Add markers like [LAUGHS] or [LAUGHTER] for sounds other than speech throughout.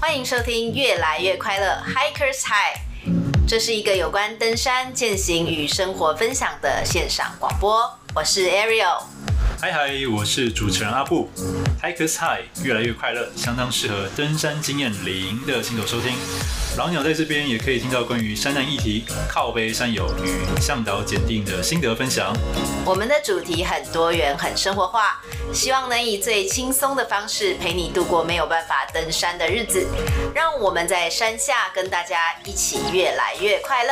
欢迎收听《越来越快乐 Hikers High》，这是一个有关登山、践行与生活分享的线上广播。我是 Ariel。嗨嗨，我是主持人阿布。Hikers High 越来越快乐，相当适合登山经验零的新手收听。老鸟在这边也可以听到关于山难议题、靠背山友与向导检定的心得分享。我们的主题很多元、很生活化，希望能以最轻松的方式陪你度过没有办法登山的日子。让我们在山下跟大家一起越来越快乐。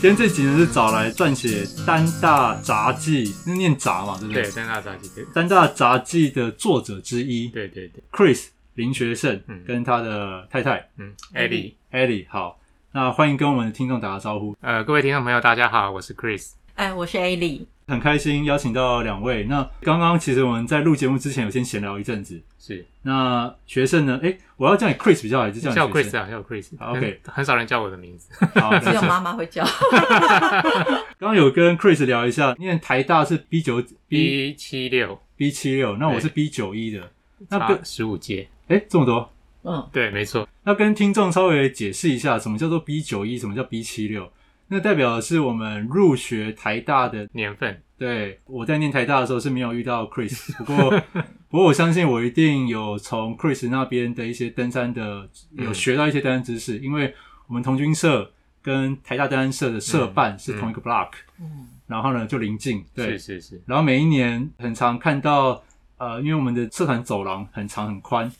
今天这集呢是找来撰写《丹大杂记》，是念杂嘛，对不对？对，《丹大杂记》。《丹大杂记》的作者之一，对对对，Chris 林学胜，嗯，跟他的太太，嗯，Ellie，Ellie，好，那欢迎跟我们的听众打个招呼。呃，各位听众朋友，大家好，我是 Chris，哎，我是 Ellie。很开心邀请到两位。那刚刚其实我们在录节目之前有先闲聊一阵子。是。那学胜呢？哎，我要叫你 Chris 比较好，还是叫你叫 Chris 啊？叫 Chris。OK。[LAUGHS] 很少人叫我的名字。好，[LAUGHS] 只有妈妈会叫。[LAUGHS] 刚刚有跟 Chris 聊一下，念台大是 B 九 B 七六 B 七六，那我是 B 九一的。那跟十五阶。哎，这么多。嗯，对，没错。那跟听众稍微解释一下，什么叫做 B 九一，什么叫 B 七六？那代表的是我们入学台大的年份。对，我在念台大的时候是没有遇到 Chris，不过 [LAUGHS] 不过我相信我一定有从 Chris 那边的一些登山的有学到一些登山知识，嗯、因为我们同军社跟台大登山社的社办是同一个 block，嗯，然后呢就邻近，对，是是是，然后每一年很常看到，呃，因为我们的社团走廊很长很宽，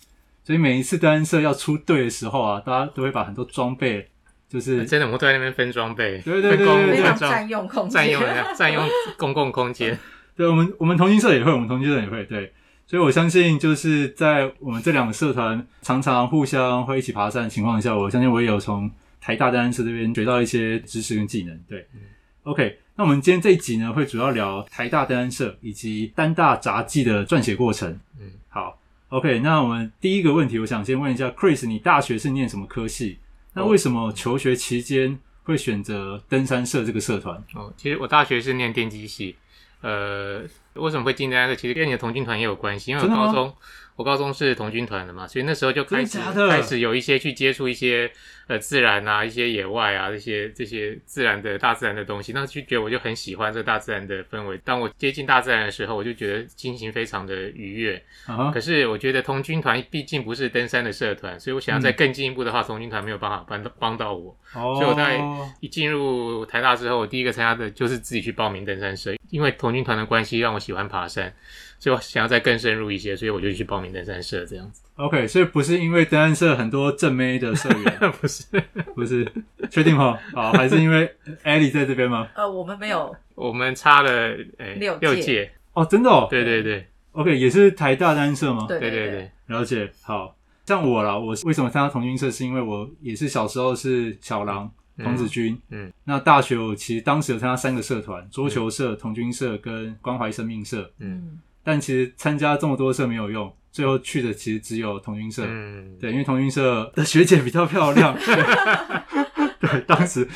所以每一次登山社要出队的时候啊，大家都会把很多装备。就是真的，我们都在那边分装备，对对对，非常占用空间，占用占用公共空间。[LAUGHS] 对，我们我们同心社也会，我们同心社也会。对，所以我相信，就是在我们这两个社团常常互相会一起爬山的情况下，我相信我也有从台大登山社这边学到一些知识跟技能。对，嗯，OK，那我们今天这一集呢，会主要聊台大登山社以及丹大杂技的撰写过程。嗯，好，OK，那我们第一个问题，我想先问一下 Chris，你大学是念什么科系？那为什么求学期间会选择登山社这个社团？哦，其实我大学是念电机系，呃，为什么会进登山社？其实跟你的同军团也有关系，因为我高中。我高中是童军团的嘛，所以那时候就开始开始有一些去接触一些呃自然啊，一些野外啊这些这些自然的大自然的东西，那就觉得我就很喜欢这大自然的氛围。当我接近大自然的时候，我就觉得心情非常的愉悦。Uh huh. 可是我觉得童军团毕竟不是登山的社团，所以我想要再更进一步的话，童军团没有办法帮到帮到我。Oh. 所以我在一进入台大之后，我第一个参加的就是自己去报名登山社，因为童军团的关系让我喜欢爬山。所以我想要再更深入一些，所以我就去报名登山社这样子。OK，所以不是因为登山社很多正妹的社员，[LAUGHS] 不是，不是，确定吗？好，还是因为 [LAUGHS] Ellie 在这边吗？呃，我们没有，我们差了诶、欸、六届。六届。哦，真的哦，对对对，OK，也是台大登山社吗？对对对，了解。好，像我啦，我为什么参加童军社，是因为我也是小时候是小狼童子军，嗯，嗯，那大学我其实当时有参加三个社团：桌球社、童军社跟关怀生命社，嗯。但其实参加这么多社没有用，最后去的其实只有同军社。嗯，对，因为同军社的学姐比较漂亮。对，[LAUGHS] 对，当时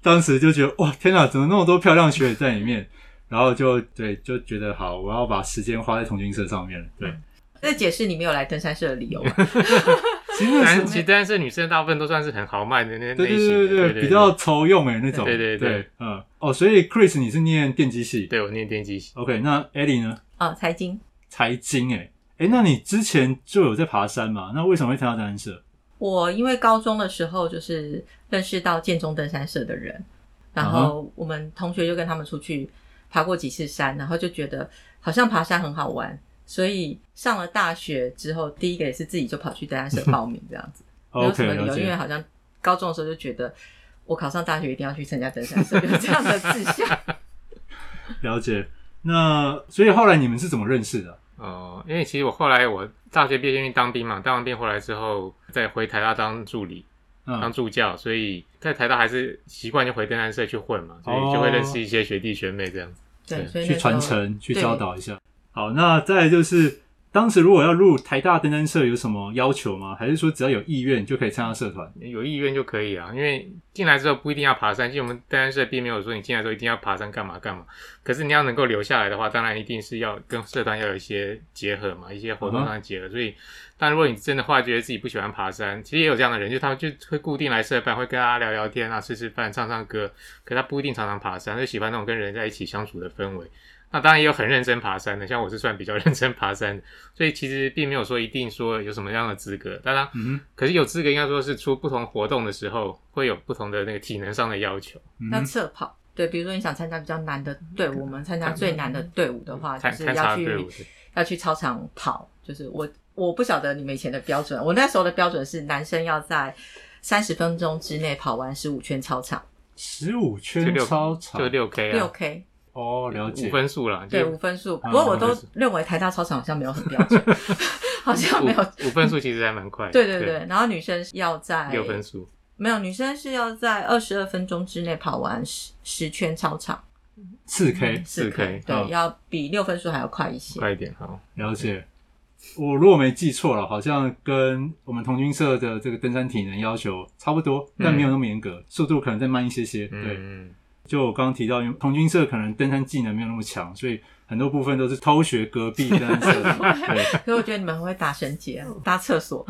当时就觉得哇，天哪，怎么那么多漂亮学姐在里面？然后就对，就觉得好，我要把时间花在同军社上面了。对，[LAUGHS] 这解释你没有来登山社的理由。[LAUGHS] 其实，其实登山社女生大部分都算是很豪迈的那类型，对对对对，比较抽用诶那种。对对对，嗯，哦，所以 Chris 你是念电机系？对，我念电机系。OK，那 Ellie 呢？哦，财经，财经，哎，哎，那你之前就有在爬山吗？那为什么会参加登山社？我因为高中的时候就是认识到建中登山社的人，然后我们同学就跟他们出去爬过几次山，然后就觉得好像爬山很好玩，所以上了大学之后，第一个也是自己就跑去登山社报名这样子。[LAUGHS] 没有什么理由，因为好像高中的时候就觉得我考上大学一定要去参加登山社，有这样的志向。[LAUGHS] 了解。那所以后来你们是怎么认识的？哦、呃，因为其实我后来我大学毕业先去当兵嘛，当完兵回来之后再回台大当助理，嗯、当助教，所以在台大还是习惯就回登山社去混嘛，所以就会认识一些学弟学妹这样子。对，对去传承，去教导一下。好，那再来就是。当时如果要入台大登山社有什么要求吗？还是说只要有意愿就可以参加社团？有意愿就可以啊，因为进来之后不一定要爬山。其实我们登山社并没有说你进来之后一定要爬山干嘛干嘛。可是你要能够留下来的话，当然一定是要跟社团要有一些结合嘛，一些活动上的结合。Uh. 所以，但如果你真的后来觉得自己不喜欢爬山，其实也有这样的人，就他们就会固定来社办，会跟大家聊聊天啊，吃吃饭，唱唱歌。可他不一定常常爬山，就喜欢那种跟人在一起相处的氛围。那当然也有很认真爬山的，像我是算比较 [LAUGHS] 认真爬山的，所以其实并没有说一定说有什么样的资格。当然，嗯、哼可是有资格应该说是出不同活动的时候会有不同的那个体能上的要求。那测跑，对，比如说你想参加比较难的队伍，我们参加最难的队伍的话，就是要去要去操场跑。就是我我不晓得你们以前的标准，我那时候的标准是男生要在三十分钟之内跑完十五圈操场，十五圈操场就六 K 啊，六 K。哦，了解。五分数了，对，五分数。不过我都认为台大操场好像没有很标准，[LAUGHS] 好像没有。五分数其实还蛮快。对对对，然后女生要在六分数，没有，女生是要在二十二分钟之内跑完十十圈操场，四 K，四 K，对，要比六分数还要快一些，快一点。好，了解。我如果没记错了，好像跟我们同军社的这个登山体能要求差不多，但没有那么严格，速度可能再慢一些些。对。就我刚刚提到，因为童军社可能登山技能没有那么强，所以很多部分都是偷学隔壁登山社。[LAUGHS] 对，所以我觉得你们很会打绳结、[LAUGHS] 搭厕所。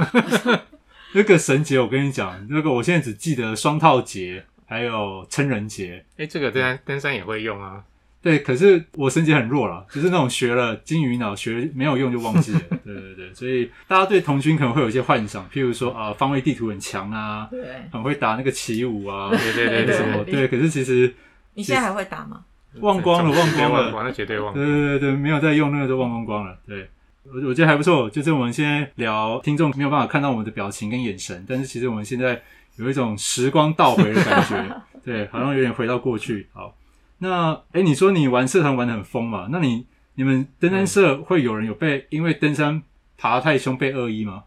那个绳结，我跟你讲，那个我现在只记得双套结，还有撑人结。哎，这个登山登山也会用啊。对，可是我绳结很弱了，就是那种学了金鱼脑，学没有用就忘记了。[LAUGHS] 对对对，所以大家对童军可能会有一些幻想，譬如说啊，方位地图很强啊，对，很会打那个起舞啊，对对对对，什么对，可是其实。你现在还会打吗？忘光了，忘光了，那绝对忘。对对对对，没有在用那个都忘光光了。对，我我觉得还不错。就是我们现在聊，听众没有办法看到我们的表情跟眼神，但是其实我们现在有一种时光倒回的感觉，[LAUGHS] 对，好像有点回到过去。好，那哎、欸，你说你玩社团玩的很疯嘛？那你你们登山社会有人有被因为登山爬太凶被二一吗？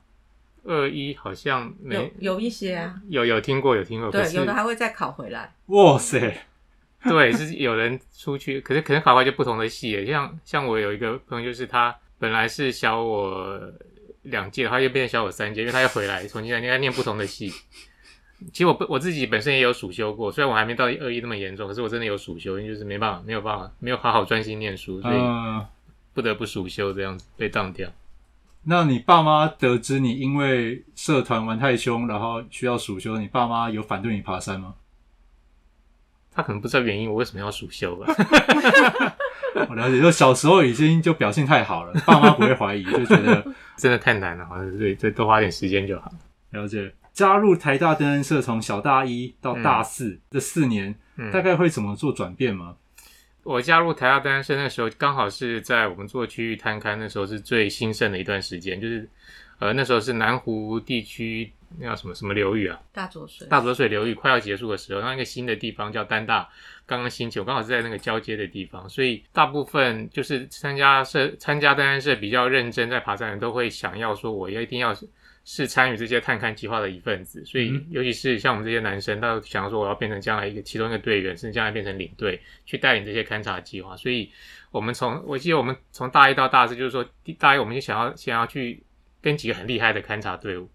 二一好像没有，有一些啊，有有听过有听过，对，有的还会再考回来。哇塞！[LAUGHS] 对，是有人出去，可是可能考完就不同的系，像像我有一个朋友，就是他本来是小我两届，他又变成小我三届，因为他要回来重新来，应该念不同的系。[LAUGHS] 其实我我自己本身也有暑修过，虽然我还没到二一那么严重，可是我真的有暑修，因为就是没办法，没有办法，没有好好专心念书，所以不得不暑修这样子被当掉。那你爸妈得知你因为社团玩太凶，然后需要暑修，你爸妈有反对你爬山吗？他可能不知道原因，我为什么要暑休吧？[LAUGHS] 我了解，就小时候已经就表现太好了，爸妈不会怀疑，[LAUGHS] 就觉得真的太难了，好像对，再多花点时间就好。了解，加入台大登山社，从小大一到大四、嗯、这四年，嗯、大概会怎么做转变吗？我加入台大登山社那时候，刚好是在我们做区域探勘那时候是最兴盛的一段时间，就是呃那时候是南湖地区。那叫什么什么流域啊？大浊水，大浊水流域快要结束的时候，那一个新的地方叫丹大，刚刚兴起，我刚好是在那个交接的地方，所以大部分就是参加社、参加登山社比较认真在爬山的人都会想要说，我一定要是参与这些探勘计划的一份子。所以，尤其是像我们这些男生，他想要说我要变成将来一个其中一个队员，甚至将来变成领队，去带领这些勘察计划。所以，我们从我记得我们从大一到大四，就是说大一我们就想要想要去跟几个很厉害的勘察队伍。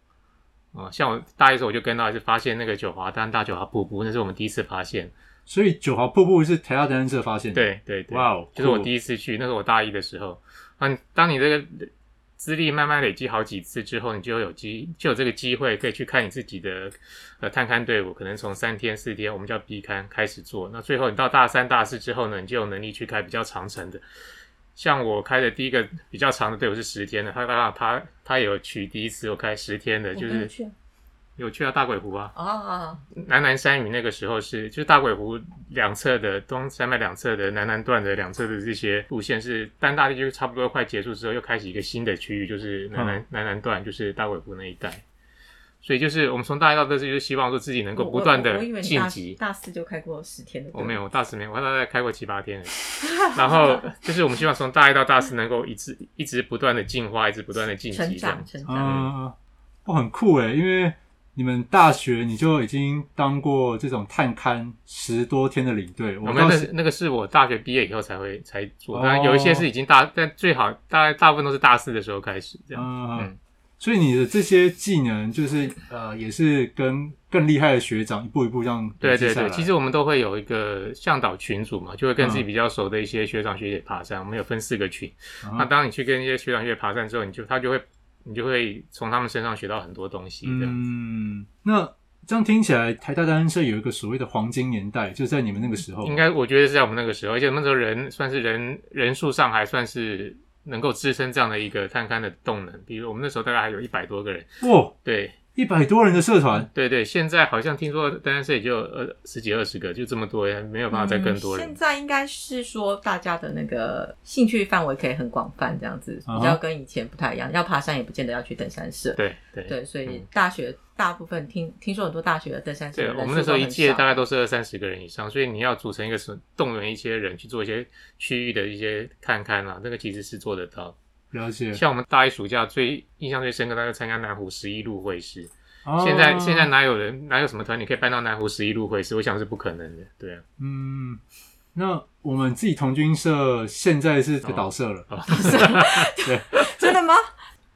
哦，像我大一的时候，我就跟到，就发现那个九华丹大九华瀑布，那是我们第一次发现。所以九华瀑布是台大登山社发现的。对对对，哇哦就是我第一次去，那是我大一的时候。嗯，当你这个资历慢慢累积好几次之后，你就有机就有这个机会可以去看你自己的呃探勘队伍，可能从三天四天，我们叫 B 勘开始做。那最后你到大三大四之后呢，你就有能力去开比较长程的。像我开的第一个比较长的队伍是十天的，他刚好他他有去第一次我开十天的，就是有去，到大鬼湖啊，哦，南南山屿那个时候是就是大鬼湖两侧的东山脉两侧的南南段的两侧的这些路线是丹大地区差不多快结束之后又开启一个新的区域，就是南南、嗯、南南段就是大鬼湖那一带。所以就是我们从大一到大四，就是希望说自己能够不断的晋级。大四就开过十天的，我没有，我大四没有，我大概开过七八天。[LAUGHS] 然后就是我们希望从大一到大四能够一直一直不断的进化，一直不断的晋级这样。成长，成长。嗯，哦，很酷诶，因为你们大学你就已经当过这种探勘十多天的领队？我们那那个是我大学毕业以后才会才做，当然有一些是已经大，但最好大概大部分都是大四的时候开始这样。嗯，嗯，所以你的这些技能就是呃，也是跟更厉害的学长一步一步这样。对对对，其实我们都会有一个向导群组嘛，就会跟自己比较熟的一些学长学姐爬山。嗯、我们有分四个群，嗯、那当你去跟一些学长学姐爬山之后，你就他就会。你就会从他们身上学到很多东西。嗯，那这样听起来，台大登山社有一个所谓的黄金年代，就在你们那个时候。应该我觉得是在我们那个时候，而且那时候人算是人人数上还算是能够支撑这样的一个探勘的动能。比如我们那时候大概还有一百多个人。哇，对。一百多人的社团，对对，现在好像听说登山社也就二十几二十个，就这么多，没有办法再更多人。现在应该是说大家的那个兴趣范围可以很广泛，这样子比较跟以前不太一样。要爬山也不见得要去登山社，对对对，所以大学大部分听听说很多大学的登山社，对，我们那时候一届大概都是二三十个人以上，所以你要组成一个什么动员一些人去做一些区域的一些看看啊，那个其实是做得到。了解，像我们大一暑假最印象最深刻，大概参加南湖十一路会师。现在现在哪有人哪有什么团，体可以办到南湖十一路会师？我想是不可能的。对啊，嗯，那我们自己同军社现在是个导社了。[LAUGHS] 导社，[LAUGHS] 对，真的吗？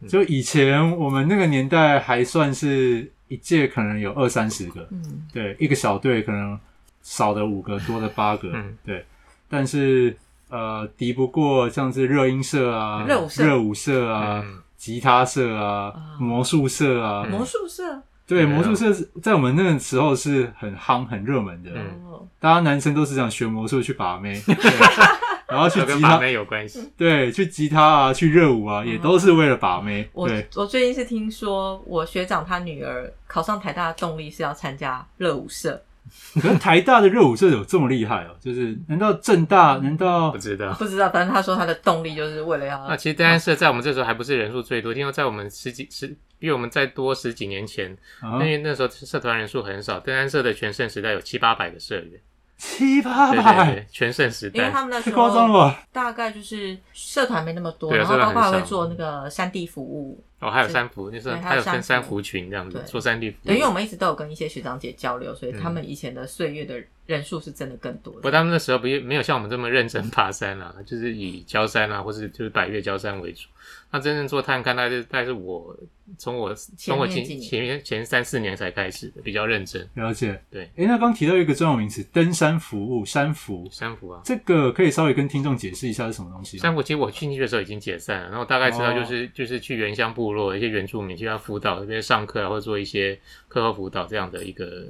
就以前我们那个年代还算是一届可能有二三十个，嗯，对，一个小队可能少的五个，多的八个，嗯，对，但是呃，敌不过像是热音社啊，热舞社，热舞社啊。吉他社啊，魔术社啊，魔术社，对，魔术社在我们那个时候是很夯、很热门的。嗯，大家男生都是想学魔术去把妹，[LAUGHS] 然后去吉他妹有关系。对，去吉他啊，去热舞啊，也都是为了把妹。我我最近是听说，我学长他女儿考上台大的动力是要参加热舞社。[LAUGHS] 可是台大的热舞社有这么厉害哦？就是难道正大？难道不知道？不知道。反正他说他的动力就是为了要……那其实登山社在我们这时候还不是人数最多，因为在我们十几十比我们再多十几年前，因为那时候社团人数很少，登山社的全盛时代有七八百个社员。七八百，全盛时代，因为他们那时候大概就是社团没那么多，然后包括还会做那个山地服务。哦，还有山服，就是还有分珊瑚群这样子做山地服。对，因为我们一直都有跟一些学长姐交流，所以他们以前的岁月的人数是真的更多的。不过他们那时候不没有像我们这么认真爬山啊，就是以焦山啊，或是就是百岳焦山为主。那真正做探勘，大概是大概是我从我从我前前面前三四年才开始的，比较认真。了解，对。哎，那刚提到一个专有名词，登山服务，山服，山服啊，这个可以稍微跟听众解释一下是什么东西？山服其实我进去的时候已经解散了，然后大概知道就是、哦、就是去原乡部落一些原住民去要辅导，那边上课啊，或者做一些课后辅导这样的一个，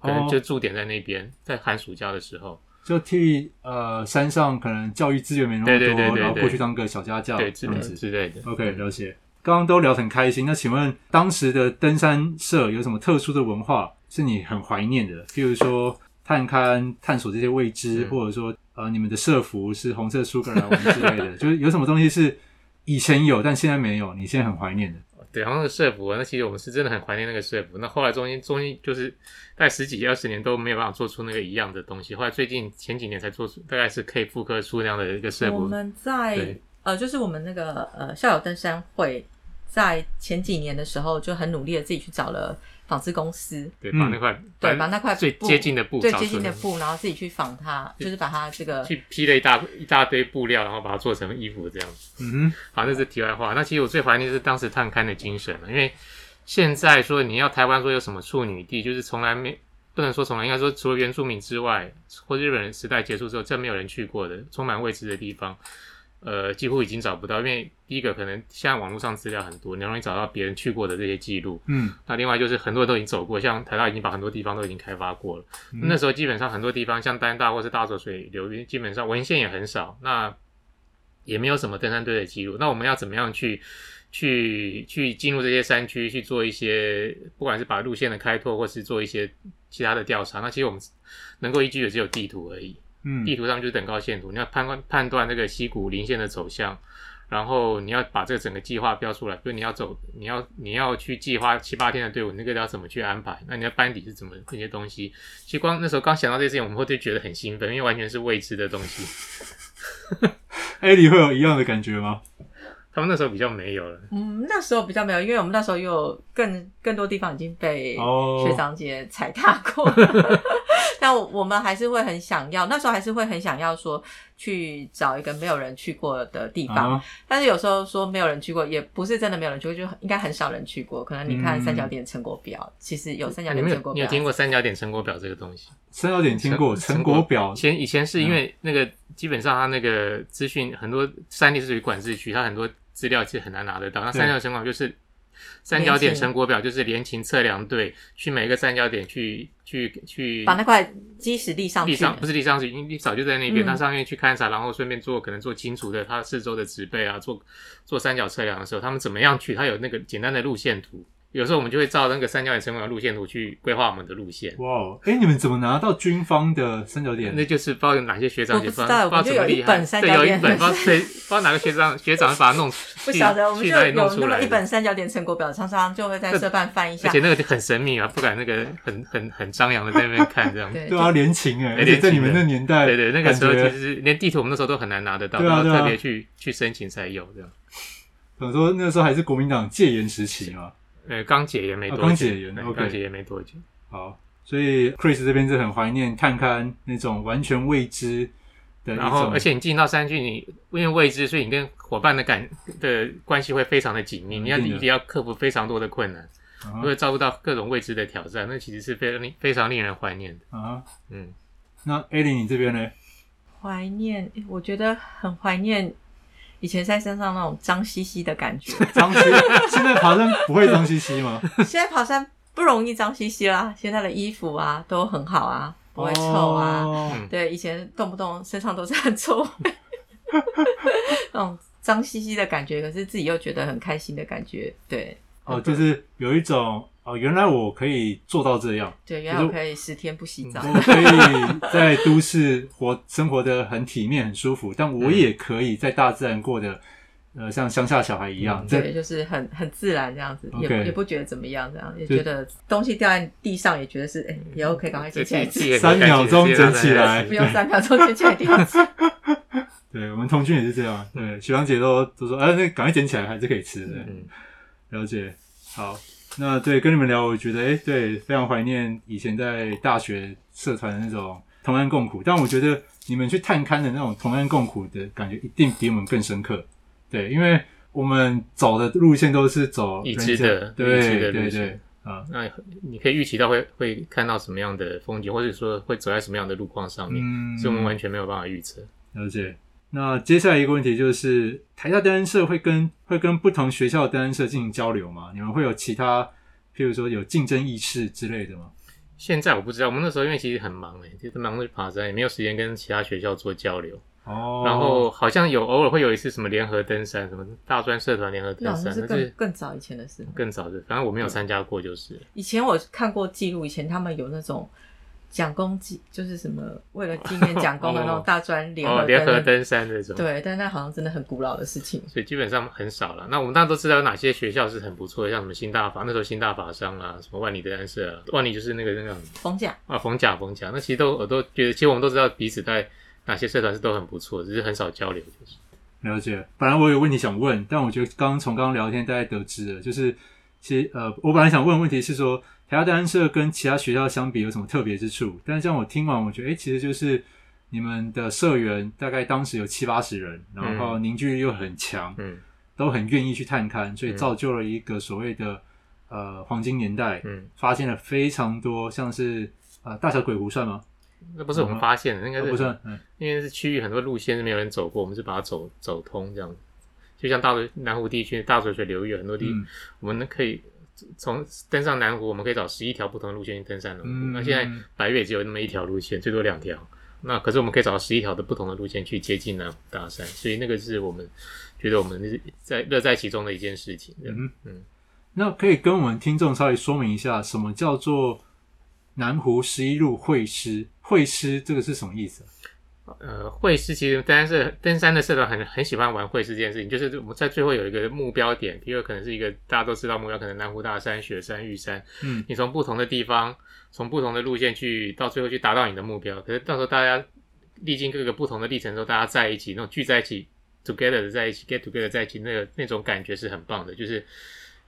可能就驻点在那边，在寒暑假的时候。就替呃山上可能教育资源没那么多，对对对对对，然后过去当个小家教，对之类之类的。OK，了解。刚刚都聊得很开心，那请问当时的登山社有什么特殊的文化是你很怀念的？譬如说探勘、探索这些未知，嗯、或者说呃你们的社服是红色苏格兰文之类的，[LAUGHS] 就是有什么东西是以前有但现在没有，你现在很怀念的？对，然后那个说服啊，那其实我们是真的很怀念那个说服。那后来中间中间就是大概十几二十年都没有办法做出那个一样的东西。后来最近前几年才做出，大概是可以复刻出那样的一个说服。我们在呃，就是我们那个呃校友登山会在前几年的时候就很努力的自己去找了。纺织公司，对，把那块，对，把那块最接近的布，最接近的布，然后自己去纺它，就是把它这个去批了一大一大堆布料，然后把它做成衣服这样子。嗯哼，好，那是题外话。那其实我最怀念的是当时探勘的精神了，因为现在说你要台湾说有什么处女地，就是从来没不能说从来，应该说除了原住民之外，或日本人时代结束之后，真没有人去过的，充满未知的地方。呃，几乎已经找不到，因为第一个可能现在网络上资料很多，你容易找到别人去过的这些记录。嗯，那另外就是很多人都已经走过，像台大已经把很多地方都已经开发过了。嗯、那时候基本上很多地方，像丹大或是大浊水流域，基本上文献也很少，那也没有什么登山队的记录。那我们要怎么样去去去进入这些山区去做一些，不管是把路线的开拓，或是做一些其他的调查，那其实我们能够依据的只有地图而已。嗯，地图上就是等高线图，你要判断判断这个溪谷零线的走向，然后你要把这个整个计划标出来，比如你要走，你要你要去计划七八天的队伍，那个要怎么去安排？那你的班底是怎么这些东西？其实光那时候刚想到这些事情，我们会就觉得很兴奋，因为完全是未知的东西。哎，你会有一样的感觉吗？他们那时候比较没有了。嗯，那时候比较没有，因为我们那时候又有更更多地方已经被学长姐踩踏过。[LAUGHS] Oh. 但我们还是会很想要，那时候还是会很想要说去找一个没有人去过的地方。Uh. 但是有时候说没有人去过，也不是真的没有人去过，就应该很少人去过。可能你看三角点成果表，嗯、其实有三角点成果表。你有听过三角点成果表这个东西？三角点听过成果表。以前以前是因为那个基本上它那个资讯很多，山地是属于管制区，它很多。资料其实很难拿得到。那三角成果就是三角点成果表，就是联勤测量队去每一个三角点去去去把那块基石立上去，立上不是立上去，因为早就在那边，他、嗯、上面去勘察，然后顺便做可能做清楚的它四周的植被啊，做做三角测量的时候，他们怎么样去？他有那个简单的路线图。有时候我们就会照那个三角点成果的路线图去规划我们的路线。哇，哎，你们怎么拿到军方的三角点？那就是不知道有哪些学长也不知道，不知道怎么厉害。对，有一本，不知道谁，不知道哪个学长学长把它弄。[LAUGHS] 不晓得，我们就有那么一本三角点成果表，常常就会在社办翻一下。而且那个很神秘啊，不敢那个很很很张扬的在那边看这样。[LAUGHS] 对啊，联勤哎，而且在你们那年代，对对，那个时候其实连地图我们那时候都很难拿得到，然后特别去去申请才有这样。怎么说？那个时候还是国民党戒严时期嘛。呃，刚解也没多久，刚解也，刚解严没多久。好，所以 Chris 这边是很怀念看看那种完全未知的。然后，而且你进到山区，你因为未知，所以你跟伙伴的感的关系会非常的紧密。你要一定要克服非常多的困难，会遭遇到各种未知的挑战。那其实是非常非常令人怀念的啊。嗯，那 Elin 你这边呢？怀念，我觉得很怀念。以前在山上那种脏兮兮的感觉，脏兮。现在爬山不会脏兮兮吗？[LAUGHS] 现在爬山不容易脏兮兮啦，现在的衣服啊都很好啊，不会臭啊。Oh. 对，以前动不动身上都是很臭，[LAUGHS] 那种脏兮兮的感觉，可是自己又觉得很开心的感觉。对，哦，oh, 就是有一种。哦，原来我可以做到这样。对，原来我可以十天不洗澡。我可以在都市活生活的很体面、很舒服，但我也可以在大自然过得，呃，像乡下小孩一样。对，就是很很自然这样子，也也不觉得怎么样，这样也觉得东西掉在地上也觉得是，哎，也 OK，赶快捡起来，三秒钟捡起来，不用三秒钟捡起来掉。[LAUGHS] 对，我们童军也是这样，对，学长姐都都说，哎，那赶快捡起来，还是可以吃的。嗯，了解，好。那对，跟你们聊，我觉得哎，对，非常怀念以前在大学社团的那种同甘共苦。但我觉得你们去探勘的那种同甘共苦的感觉，一定比我们更深刻。对，因为我们走的路线都是走已知的，对对对，啊。那你可以预期到会会看到什么样的风景，或者说会走在什么样的路况上面，嗯，所以我们完全没有办法预测。了解。那接下来一个问题就是，台大登山社会跟会跟不同学校的登山社进行交流吗？你们会有其他，譬如说有竞争意识之类的吗？现在我不知道，我们那时候因为其实很忙诶，就是忙着爬山，也没有时间跟其他学校做交流。哦。然后好像有偶尔会有一次什么联合登山，什么大专社团联合登山，那是更更早以前的事。更早的，反正我没有参加过，就是。以前我看过记录，以前他们有那种。蒋公纪就是什么为了纪念蒋公的那种大专联合联合登山那种，对，但那好像真的很古老的事情，所以基本上很少了。那我们大家都知道有哪些学校是很不错的，像什么新大法，那时候新大法商啊，什么万里登山社啊，万里就是那个那个冯甲啊，冯甲冯甲，那其实都我都觉得，其实我们都知道彼此在哪些社团是都很不错，只是很少交流就是。了解。本来我有问题想问，但我觉得刚刚从刚刚聊天大概得知了，就是其实呃，我本来想问的问题是说。台大登山社跟其他学校相比有什么特别之处？但是像我听完，我觉得，诶、欸，其实就是你们的社员大概当时有七八十人，然后凝聚力又很强，嗯，都很愿意去探勘，所以造就了一个所谓的呃黄金年代，嗯，发现了非常多像是呃大小鬼湖算吗？那不是我们发现的，应该是不算，嗯，因为是区域很多路线是没有人走过，我们是把它走走通这样，就像大南湖地区大水水流域很多地，嗯、我们可以。从登上南湖，我们可以找十一条不同的路线去登上南湖。嗯、那现在白月只有那么一条路线，最多两条。那可是我们可以找到十一条的不同的路线去接近南湖大山，所以那个是我们觉得我们是在乐在其中的一件事情。嗯嗯，那可以跟我们听众稍微说明一下，什么叫做南湖十一路会师？会师这个是什么意思？呃，会师其实登山社登山的社团很很喜欢玩会师这件事情，就是我们在最后有一个目标点，比如可能是一个大家都知道目标，可能南湖大山、雪山、玉山，嗯，你从不同的地方，从不同的路线去到最后去达到你的目标。可是到时候大家历经各个不同的历程之后，大家在一起，那种聚在一起 together 的在一起，get together 在一起，那个那种感觉是很棒的。就是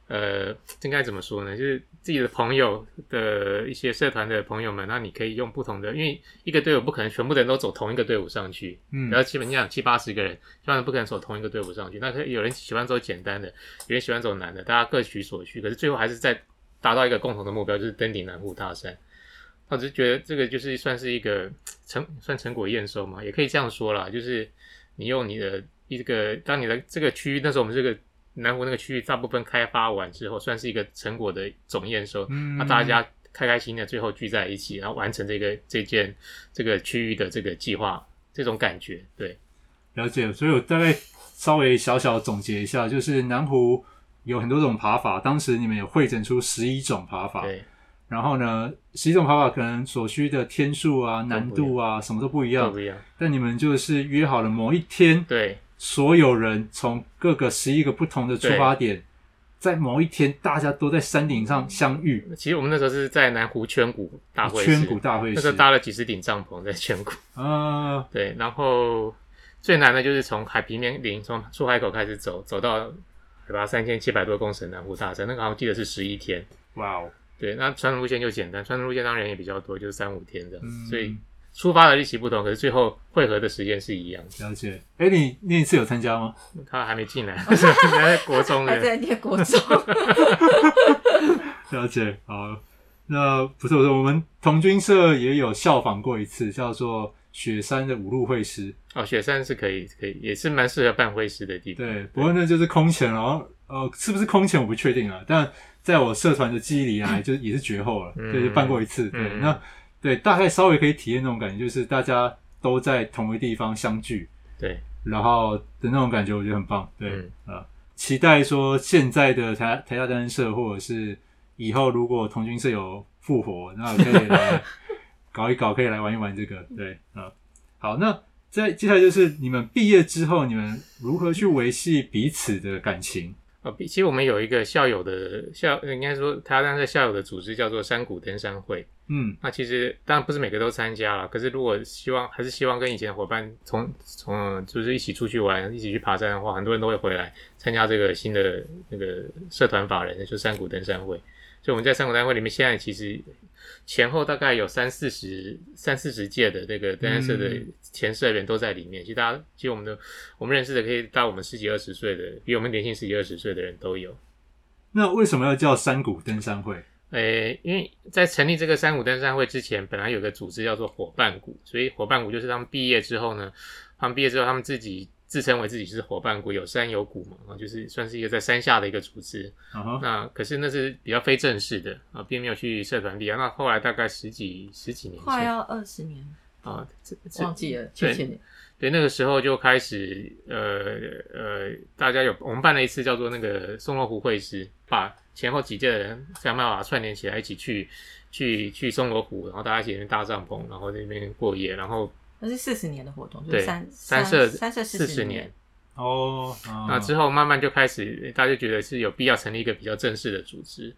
呃，应该怎么说呢？就是自己的朋友的一些社团的朋友们，那你可以用不同的，因为一个队伍不可能全部的人都走同一个队伍上去，嗯，然后基本上七八十个人，基本上不可能走同一个队伍上去。那可有人喜欢走简单的，有人喜欢走难的，大家各取所需。可是最后还是在达到一个共同的目标，就是登顶南湖大山。我只是觉得这个就是算是一个成算成果验收嘛，也可以这样说啦。就是你用你的一个，当你的这个区域，那时候我们这个南湖那个区域大部分开发完之后，算是一个成果的总验收。嗯，那大家开开心心的最后聚在一起，然后完成这个这件这个区域的这个计划，这种感觉，对，了解。所以我大概稍微小小总结一下，就是南湖有很多种爬法，当时你们有会诊出十一种爬法。对。然后呢，十一种爬法可能所需的天数啊、难度啊，什么都不一样。不一样。但你们就是约好了某一天，对，所有人从各个十一个不同的出发点，在某一天大家都在山顶上相遇。其实我们那时候是在南湖圈谷大会，圈谷大会，那时候搭了几十顶帐篷在圈谷。啊，对。然后最难的就是从海平面顶，从出海口开始走，走到海拔三千七百多公尺南湖大山，那个好像记得是十一天。哇哦。对，那传统路线就简单，传统路线当然人也比较多，就是三五天这样，嗯、所以出发的日期不同，可是最后汇合的时间是一样的。了解。哎，你那一次有参加吗？他还没进来，[LAUGHS] 还在国中，还在念国中。[LAUGHS] 了解。好，那不是我说，我们童军社也有效仿过一次，叫做雪山的五路会师。哦，雪山是可以，可以，也是蛮适合办会师的地方。对，不过那就是空前，然后呃，是不是空前我不确定啊，但。在我社团的记忆里啊，[LAUGHS] 就也是绝后了，嗯、就是办过一次。对，嗯、那对大概稍微可以体验那种感觉，就是大家都在同一个地方相聚，对，然后的那种感觉，我觉得很棒。对，嗯、啊，期待说现在的台台大单身社，或者是以后如果同军社有复活，那可以来搞一搞，可以来玩一玩这个。对，啊，好，那在接下来就是你们毕业之后，你们如何去维系彼此的感情？哦，其实我们有一个校友的校，应该说他当时校友的组织叫做山谷登山会。嗯，那其实当然不是每个都参加了，可是如果希望还是希望跟以前的伙伴从从就是一起出去玩，一起去爬山的话，很多人都会回来参加这个新的那个社团法人，就是山谷登山会。所以我们在山谷登山会里面，现在其实。前后大概有三四十、三四十届的那个登山社的前社员都在里面。嗯、其实大家，其实我们的我们认识的可以到我们十几二十岁的，比我们年轻十几二十岁的人都有。那为什么要叫山谷登山会？诶、欸，因为在成立这个山谷登山会之前，本来有个组织叫做伙伴谷，所以伙伴谷就是他们毕业之后呢，他们毕业之后他们自己。自称为自己是伙伴股，有山有谷嘛，啊，就是算是一个在山下的一个组织。Uh huh. 那可是那是比较非正式的啊，并没有去社团里啊。那后来大概十几十几年，快要二十年啊，忘记了，前几年。对，那个时候就开始，呃呃，大家有我们办了一次叫做那个松罗湖会师，把前后几届的人想办法串联起来，一起去去去松罗湖，然后大家一起搭帐篷，然后在那边过夜，然后。那是四十年的活动，就是三三社三社四十年哦。那之后慢慢就开始，大家觉得是有必要成立一个比较正式的组织。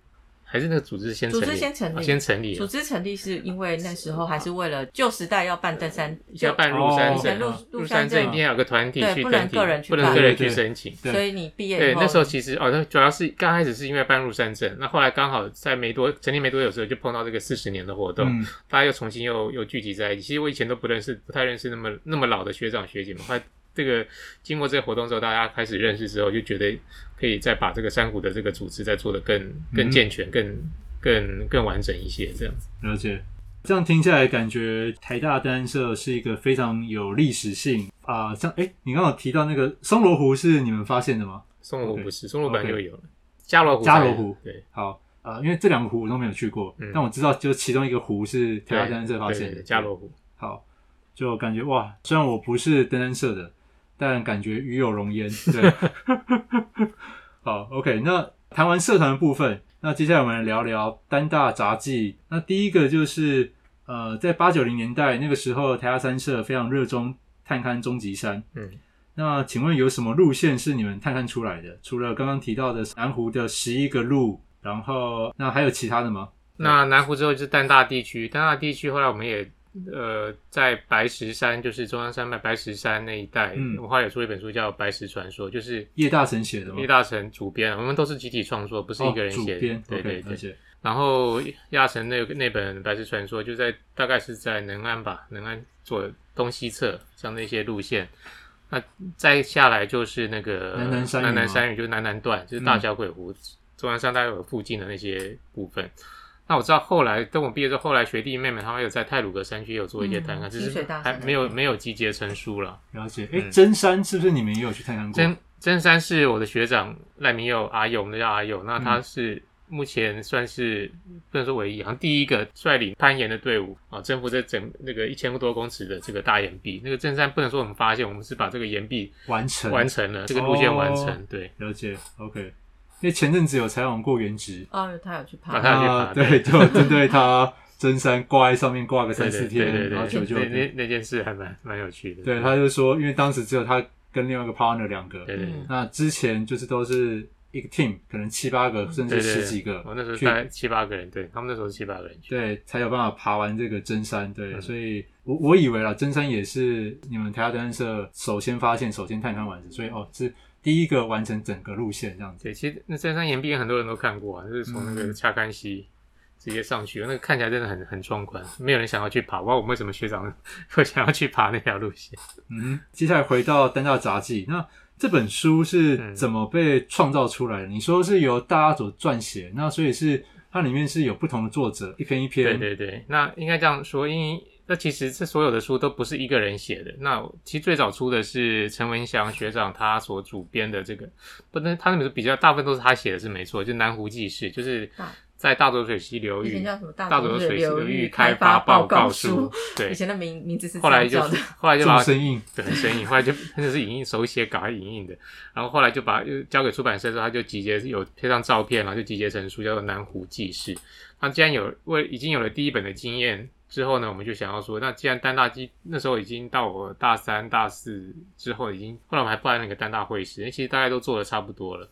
还是那个组织先成立，组织先成立，先成立。组织成立是因为那时候还是为了旧时代要办登山，要办入山证，入入山证一定要有个团体去登记，不能个人去，不能个人去申请。所以你毕业对那时候其实哦，那主要是刚开始是因为办入山证，那后来刚好在没多成立没多久的时候就碰到这个四十年的活动，大家又重新又又聚集在一起。其实我以前都不认识，不太认识那么那么老的学长学姐们，后来这个经过这个活动之后，大家开始认识之后，就觉得可以再把这个山谷的这个组织再做得更更健全，更。更更完整一些，这样子。了解，这样听下来，感觉台大登山社是一个非常有历史性啊、呃。像哎、欸，你刚刚提到那个松罗湖是你们发现的吗？松罗湖不是，松罗湖本来就有了。加罗湖，加罗湖，对，好啊、呃，因为这两个湖我都没有去过，嗯、但我知道，就其中一个湖是台大登山社发现的，加罗湖。好，就感觉哇，虽然我不是登山社的，但感觉与有荣焉。对，[LAUGHS] 好，OK，那谈完社团的部分。那接下来我们来聊聊单大杂技。那第一个就是，呃，在八九零年代那个时候，台大三社非常热衷探勘终极山。嗯，那请问有什么路线是你们探勘出来的？除了刚刚提到的南湖的十一个路，然后那还有其他的吗？那南湖之后就是丹大地区，丹大地区后来我们也呃，在白石山，就是中央山脉白石山那一带，嗯，我后来有出一本书叫《白石传说》，就是叶大成写的吗？叶大成主编，我们都是集体创作，不是一个人写的。哦、编，对对对。Okay, 然后叶大成那那本《白石传说》就在大概是在能安吧，能安做东西侧，像那些路线。那再下来就是那个南南山，南南山屿，就是南南段，就是大小鬼湖、嗯、中央山大有附近的那些部分。那我知道后来等我毕业之后，后来学弟妹妹他们有在泰鲁格山区有做一些探勘，只、嗯、是还没有没有集结成书了。了解。哎、欸，真山是不是你们也有去探勘过？真真山是我的学长赖明佑阿佑，我们叫阿佑。那他是目前算是不能说唯一，好像第一个率领攀岩的队伍啊，征服这整那个一千多公尺的这个大岩壁。那个真山不能说我们发现，我们是把这个岩壁完成完成了这个路线完成。哦、对，了解。OK。因为前阵子有采访过原植哦，他有去爬，他有去爬，对，就针对他真山挂在上面挂个三四天，对对对对，然后求救那那件事还蛮蛮有趣的。对，他就说，因为当时只有他跟另外一个 partner 两个，对对，那之前就是都是一个 team，可能七八个甚至十几个，我那时候大概七八个人，对他们那时候是七八个人去，对，才有办法爬完这个真山。对，所以我我以为啦，真山也是你们台大登山社首先发现、首先探勘完成，所以哦是。第一个完成整个路线这样子，对，其实那三山岩壁很多人都看过啊，就是从那个恰干溪直接上去，嗯、那个看起来真的很很壮观，没有人想要去爬。我不知道我们为什么学长 [LAUGHS] 会想要去爬那条路线。嗯，接下来回到丹道杂记，那这本书是怎么被创造出来的？嗯、你说是由大家所撰写，那所以是它里面是有不同的作者，一篇一篇。对对对，那应该这样说，因为。那其实这所有的书都不是一个人写的。那其实最早出的是陈文祥学长他所主编的这个，不能他那本书比较大部分都是他写的，是没错。就南湖纪事，就是在大浊水溪流域，大浊水溪流域开发报告书。对，以前的名名字是后来就后来就把生硬，对，很生硬。后来就真的是影印手写稿影印的，然后后来就把又交给出版社之后，他就集结有贴上照片，然后就集结成书，叫做《南湖纪事》。他既然有为已经有了第一本的经验。之后呢，我们就想要说，那既然丹大基那时候已经到我大三、大四之后，已经后来我们还办那个丹大会师，其实大家都做的差不多了，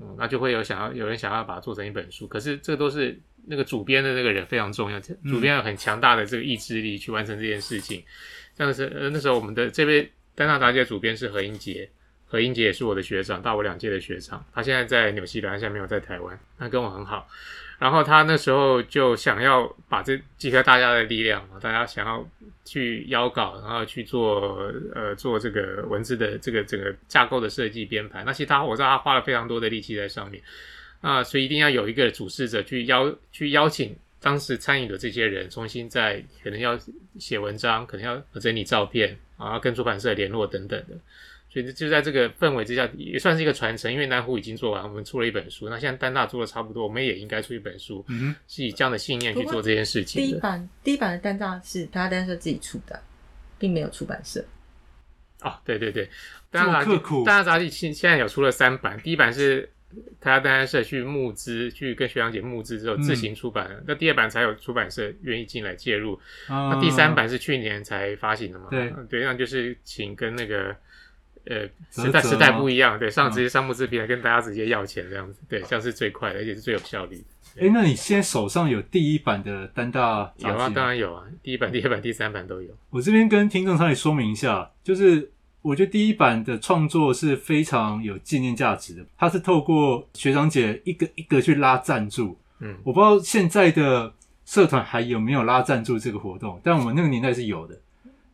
嗯，那就会有想要有人想要把它做成一本书，可是这个都是那个主编的那个人非常重要，主编有很强大的这个意志力去完成这件事情。像是呃那时候我们的这位丹大杂志的主编是何英杰，何英杰也是我的学长，大我两届的学长，他现在在纽西兰，现在没有在台湾，他跟我很好。然后他那时候就想要把这集合大家的力量嘛，大家想要去邀稿，然后去做呃做这个文字的这个整个架构的设计编排。那其他我知道他花了非常多的力气在上面，啊，所以一定要有一个主事者去邀去邀请当时参与的这些人，重新再可能要写文章，可能要整理照片，然后跟出版社联络等等的。所以就在这个氛围之下，也算是一个传承。因为南湖已经做完，我们出了一本书。那现在丹大做的差不多，我们也应该出一本书，嗯，是以这样的信念去做这件事情。第一版第一版的丹大是台大登山社自己出的，并没有出版社。哦，对对对，丹大杂记，丹大杂志现现在有出了三版。第一版是台大登山社去募资，去跟学长姐募资之后自行出版那第二版才有出版社愿意进来介入。哦、那第三版是去年才发行的嘛？对对，那就是请跟那个。呃，时代时代不一样，对，上直接上募资平台跟大家直接要钱这样子，对，这样是最快的，而且是最有效率的。哎、欸，那你现在手上有第一版的单大？有啊，当然有啊，第一版、第二版、第三版都有。我这边跟听众稍微说明一下，就是我觉得第一版的创作是非常有纪念价值的，它是透过学长姐一个一个去拉赞助。嗯，我不知道现在的社团还有没有拉赞助这个活动，但我们那个年代是有的。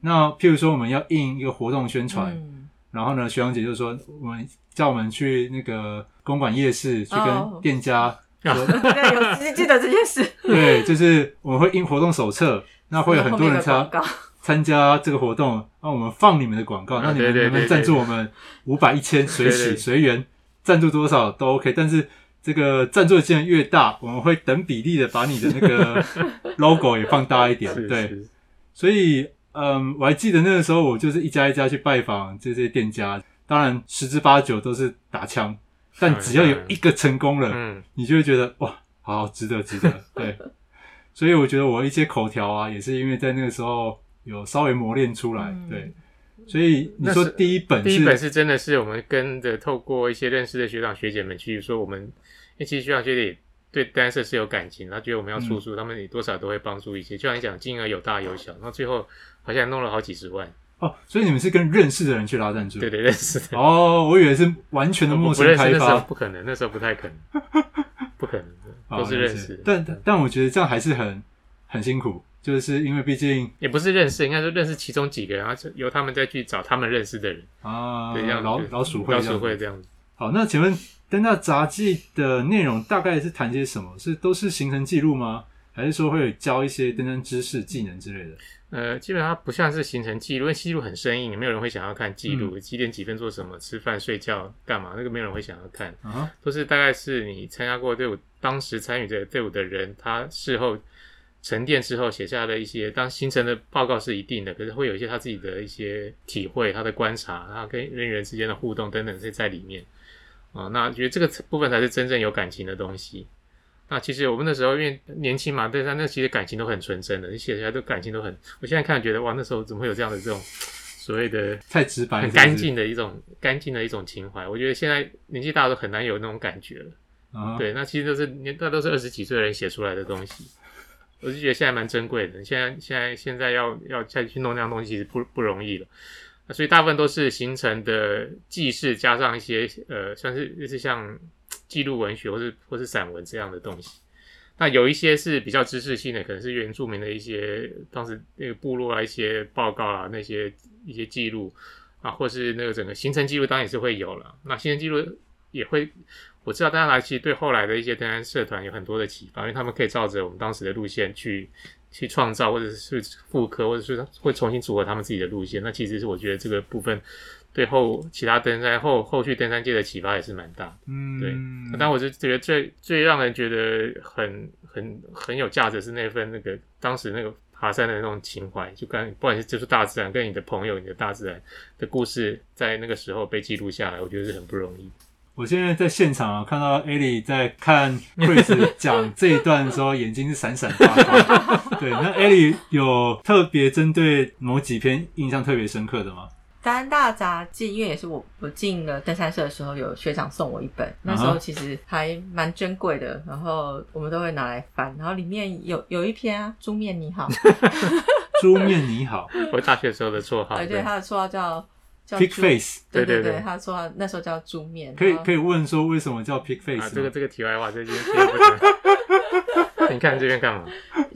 那譬如说我们要印一个活动宣传。嗯然后呢，学长姐就说，我们叫我们去那个公馆夜市去跟店家说，[LAUGHS] 对，有记得这件事。[LAUGHS] 对，就是我们会印活动手册，那会有很多人参 [LAUGHS] 参加这个活动，那我们放你们的广告，那你们能不能赞助我们五百、一千随喜随缘，赞助多少都 OK。但是这个赞助的金额越大，我们会等比例的把你的那个 logo 也放大一点。对，所以。嗯，我还记得那个时候，我就是一家一家去拜访这些店家，当然十之八九都是打枪，但只要有一个成功了，嗯，你就会觉得哇，好值得，值得。对，[LAUGHS] 所以我觉得我一些口条啊，也是因为在那个时候有稍微磨练出来。对，所以你说第一本是，第一本是真的是我们跟着透过一些认识的学长学姐们去说，我们因为其实学长学姐对登山社是有感情，他觉得我们要出书，嗯、他们也多少都会帮助一些。就像你讲，金额有大有小，然后最后好像弄了好几十万。哦，所以你们是跟认识的人去拉赞助？对对，认识的。哦，我以为是完全的陌生开发。不认识那时候不可能，那时候不太可能，不可能的，都是认识的。但但我觉得这样还是很很辛苦，就是因为毕竟也不是认识，应该说认识其中几个人，然后由他们再去找他们认识的人啊，对，这样老老鼠会，老鼠会这样子。好，那请问登大杂记的内容大概是谈些什么？是都是行程记录吗？还是说会有教一些登山知识、技能之类的？呃，基本上不像是行程记录，因为记录很生硬，没有人会想要看记录，嗯、几点几分做什么，吃饭睡觉干嘛，那个没有人会想要看。啊、都是大概是你参加过队伍，当时参与这个队伍的人，他事后沉淀之后写下的一些，当行程的报告是一定的，可是会有一些他自己的一些体会、他的观察，他跟人与人之间的互动等等，是在里面。啊，那觉得这个部分才是真正有感情的东西。那其实我们那时候因为年轻嘛，对他那其实感情都很纯真的，你写起来都感情都很。我现在看觉得哇，那时候怎么会有这样的这种所谓的 [LAUGHS] 太直白、很干净的一种干净的一种情怀？我觉得现在年纪大都很难有那种感觉了。啊，对，那其实都是年那都是二十几岁的人写出来的东西，我就觉得现在蛮珍贵的。现在现在现在要要再去弄那样东西，其实不不容易了。所以大部分都是形成的记事，加上一些呃，算是就是像记录文学或是或是散文这样的东西。那有一些是比较知识性的，可能是原住民的一些当时那个部落啊一些报告啊那些一些记录啊，或是那个整个行程记录当然也是会有了。那行程记录也会，我知道大家来其实对后来的一些登山社团有很多的启发，因为他们可以照着我们当时的路线去。去创造，或者是复刻，或者是会重新组合他们自己的路线。那其实是我觉得这个部分对后其他登山后后续登山界的启发也是蛮大的。嗯，对。但我是觉得最最让人觉得很很很有价值是那份那个当时那个爬山的那种情怀，就跟不管是接触大自然，跟你的朋友、你的大自然的故事，在那个时候被记录下来，我觉得是很不容易。我现在在现场啊，看到 Ellie 在看 Chris [LAUGHS] 讲这一段的时候，眼睛是闪闪发光。[LAUGHS] 对，那 Ellie 有特别针对某几篇印象特别深刻的吗？登大杂记，因为也是我我进了登山社的时候，有学长送我一本，那时候其实还蛮珍贵的，然后我们都会拿来翻，然后里面有有一篇啊，猪面你好，[LAUGHS] 猪面你好，我大学时候的绰号，对对，他的绰号叫。Pig face，对对对，他说那时候叫猪面，可以可以问说为什么叫 pig face？啊，这个这个题外话，这边 [LAUGHS] 你看这边干嘛？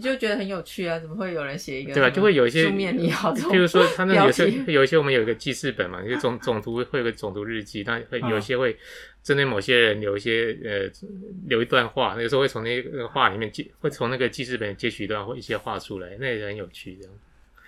就觉得很有趣啊，怎么会有人写一个？对吧？就会有一些猪面你好，譬如说他那有些有一些我们有一个记事本嘛，一个总总图会有个总图日记，但会有些会针对某些人留一些呃留一段话，那个时候会从那个话里面记，会从那个记事本截取一段或一些话出来，那也很有趣这样。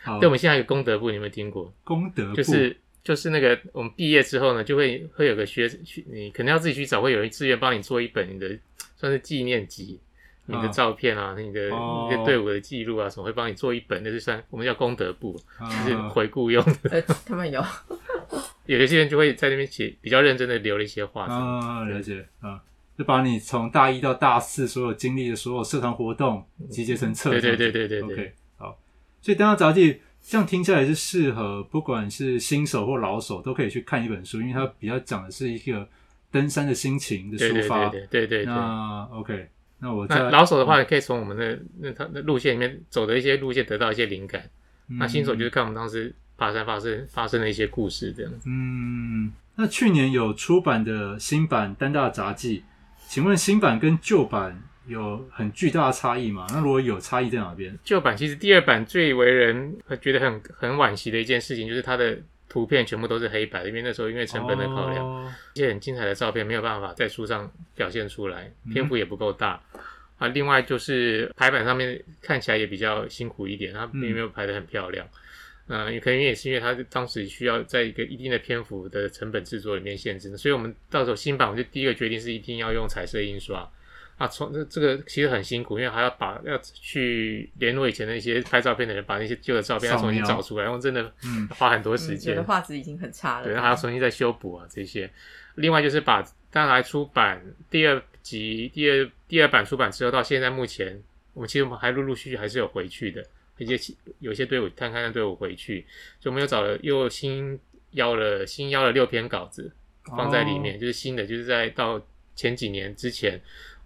好，对，我们现在有功德簿，你有没有听过？功德簿就是。就是那个，我们毕业之后呢，就会会有个学去，你可能要自己去找，会有人志愿帮你做一本你的算是纪念集，你的照片啊，你的你的队伍的记录啊，什么会帮你做一本，那是算我们叫功德簿，就是回顾用的。他们有，[LAUGHS] 有一些人就会在那边写，比较认真的留了一些话。啊，了解啊，就把你从大一到大四所有经历的所有社团活动集结成册。对对对对对对。OK，好，所以登山杂记。这样听起来是适合，不管是新手或老手都可以去看一本书，因为它比较讲的是一个登山的心情的抒发。对对对，对，对，对，对，那 OK，那我在那老手的话，也可以从我们的那他的路线里面走的一些路线得到一些灵感。嗯、那新手就是看我们当时爬山发生发生的一些故事这样子。嗯，那去年有出版的新版《单大杂记》，请问新版跟旧版？有很巨大的差异吗？那如果有差异在哪边？旧版其实第二版最为人觉得很很惋惜的一件事情，就是它的图片全部都是黑白的，因为那时候因为成本的考量，哦、一些很精彩的照片没有办法在书上表现出来，篇幅也不够大、嗯、啊。另外就是排版上面看起来也比较辛苦一点，它并没有排的很漂亮。嗯，也、呃、可能也是因为它当时需要在一个一定的篇幅的成本制作里面限制，所以我们到时候新版，我就第一个决定是一定要用彩色印刷。啊，从这这个其实很辛苦，因为还要把要去联络以前的一些拍照片的人，把那些旧的照片要重新找出来，然后真的 [LAUGHS] 花很多时间。有的画质已经很差了，对，还要重新再修补啊这些。另外就是把刚来出版第二集、第二第二版出版之后，到现在目前，我们其实我们还陆陆续续还是有回去的，一些有些队伍探勘的队伍回去，就我们又找了又新邀了新邀了六篇稿子放在里面，哦、就是新的，就是在到前几年之前。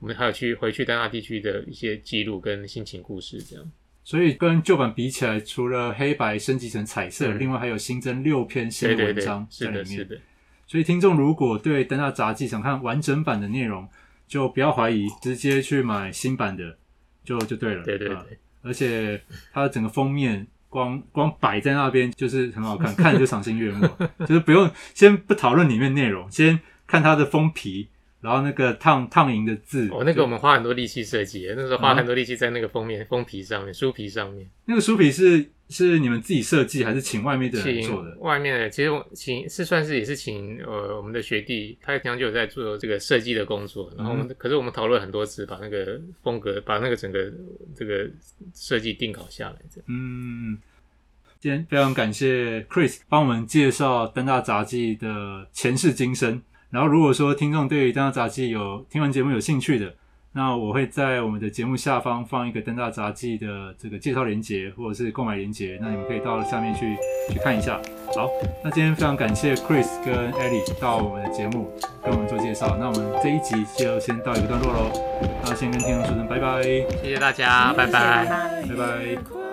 我们还有去回去丹大地区的一些记录跟心情故事这样。所以跟旧版比起来，除了黑白升级成彩色，嗯、另外还有新增六篇新的文章在里面。对对对，是的，是的。所以听众如果对丹纳杂记想看完整版的内容，就不要怀疑，直接去买新版的就就对了。对对对。啊、而且它的整个封面光光摆在那边就是很好看，看着就赏心悦目。[LAUGHS] 就是不用先不讨论里面内容，先看它的封皮。然后那个烫烫银的字，哦，那个我们花很多力气设计，那时候花很多力气在那个封面、封皮上面、书皮上面。那个书皮是是你们自己设计，还是请外面的人做的？外面的，其实我请是算是也是请呃我们的学弟，他平常就有在做这个设计的工作。然后我们、嗯、可是我们讨论很多次，把那个风格，把那个整个这个设计定稿下来。这样。嗯，今天非常感谢 Chris 帮我们介绍灯大杂技的前世今生。然后，如果说听众对于丹大杂技有听完节目有兴趣的，那我会在我们的节目下方放一个丹大杂技的这个介绍链接，或者是购买链接，那你们可以到下面去去看一下。好，那今天非常感谢 Chris 跟 Ellie 到我们的节目跟我们做介绍，那我们这一集就先到一个段落喽。那先跟听众说声拜拜，谢谢大家，拜拜，拜拜。